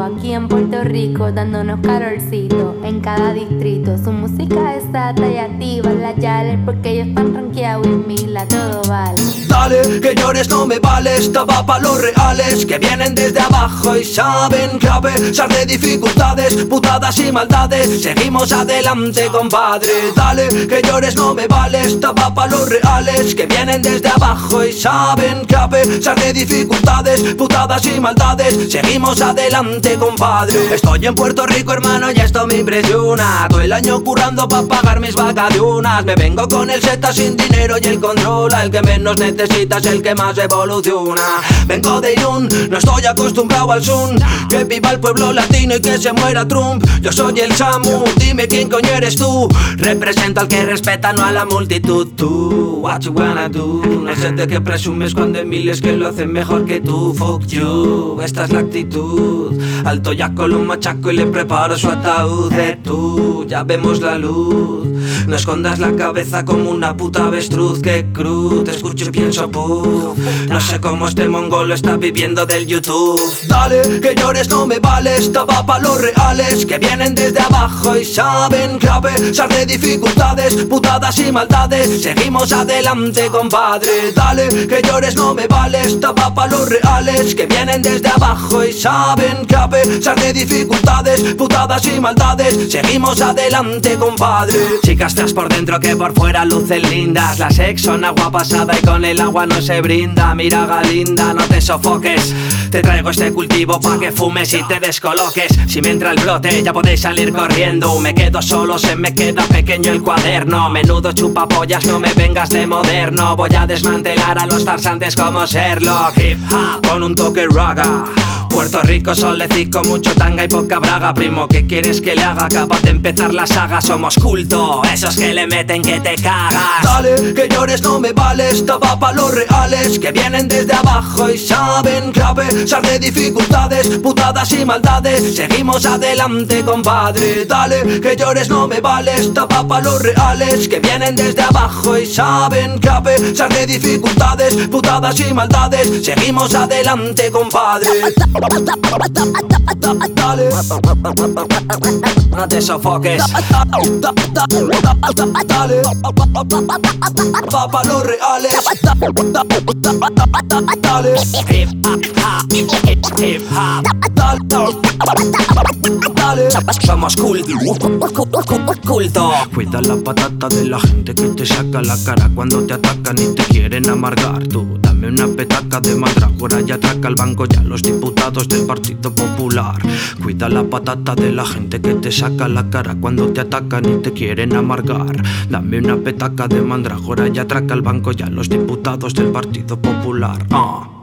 aquí en Puerto Rico dándonos calorcito en cada distrito. Su música es sata y activa la yales porque ellos están ranqueados y todo vale. Dale, que llores no me vale, estaba pa' los reales que vienen desde abajo y saben a pesar de dificultades, putadas y maldades, seguimos adelante, compadre. Dale, que llores no me vale, estaba pa' los reales que vienen desde abajo y saben a pesar de dificultades, putadas y maldades, seguimos adelante, compadre. Estoy en Puerto Rico, hermano, y esto me impresiona. Todo el año currando pa' pagar mis vacaciones. Me vengo con el Z sin dinero y el controla. El que menos necesitas, el que más evoluciona. Vengo de Irún, no estoy acostumbrado al Zoom. Que viva el pueblo latino y que se muera Trump. Yo soy el Samu, dime quién coño eres tú. Represento al que respeta, no a la multitud. Tú, what you wanna do? No sé de qué presumes cuando hay miles que lo hacen mejor que tú. Fuck you, esta es la actitud. Alto ya con un machaco y le preparo su ataúd. De tú, ya vemos la luz. No escondas la cabeza como una puta avestruz. Que cruz, te escucho y pienso, puf. No sé cómo este mongolo está viviendo del YouTube. Dale, que llores no me vale, estaba pa' los reales que vienen desde abajo y saben pesar de dificultades, putadas y maldades, seguimos adelante, compadre. Dale, que llores no me vale, estaba pa' los reales que vienen desde abajo y saben pesar de dificultades, putadas y maldades, seguimos adelante, compadre. Chicas por dentro que por fuera lucen lindas, las ex son agua pasada y con el agua no se brinda. Mira Galinda, no te sofoques. Te traigo este cultivo pa' que fumes y te descoloques. Si me entra el brote, ya podéis salir corriendo. Me quedo solo, se me queda pequeño el cuaderno. Menudo chupapollas, no me vengas de moderno. Voy a desmantelar a los farsantes como Sherlock. Hip hop con un toque raga. Puerto Rico, solecico, mucho tanga y poca braga. Primo, ¿qué quieres que le haga? Acaba de empezar la saga, somos culto Esos que le meten que te cagas. Dale, que llores no me vale Estaba pa' los reales que vienen desde abajo Y saben a pesar de dificultades, putadas y maldades Seguimos adelante, compadre. Dale, que llores no me vale Estaba pa' los reales que vienen desde abajo Y saben a pesar de dificultades, putadas y maldades Seguimos adelante, compadre No te sofoques. Dale, va pa' los reales. Dale, hip hop. Cuida la patata de la gente que te saca la cara cuando te atacan y te quieren amargar. Tú dame una petaca de mandrágora y atraca al banco ya los diputados del Partido Popular. Cuida la patata de la gente que te saca la cara cuando te atacan y te quieren amargar. Dame una petaca de mandrágora y atraca al banco ya los diputados del Partido Popular. Ah.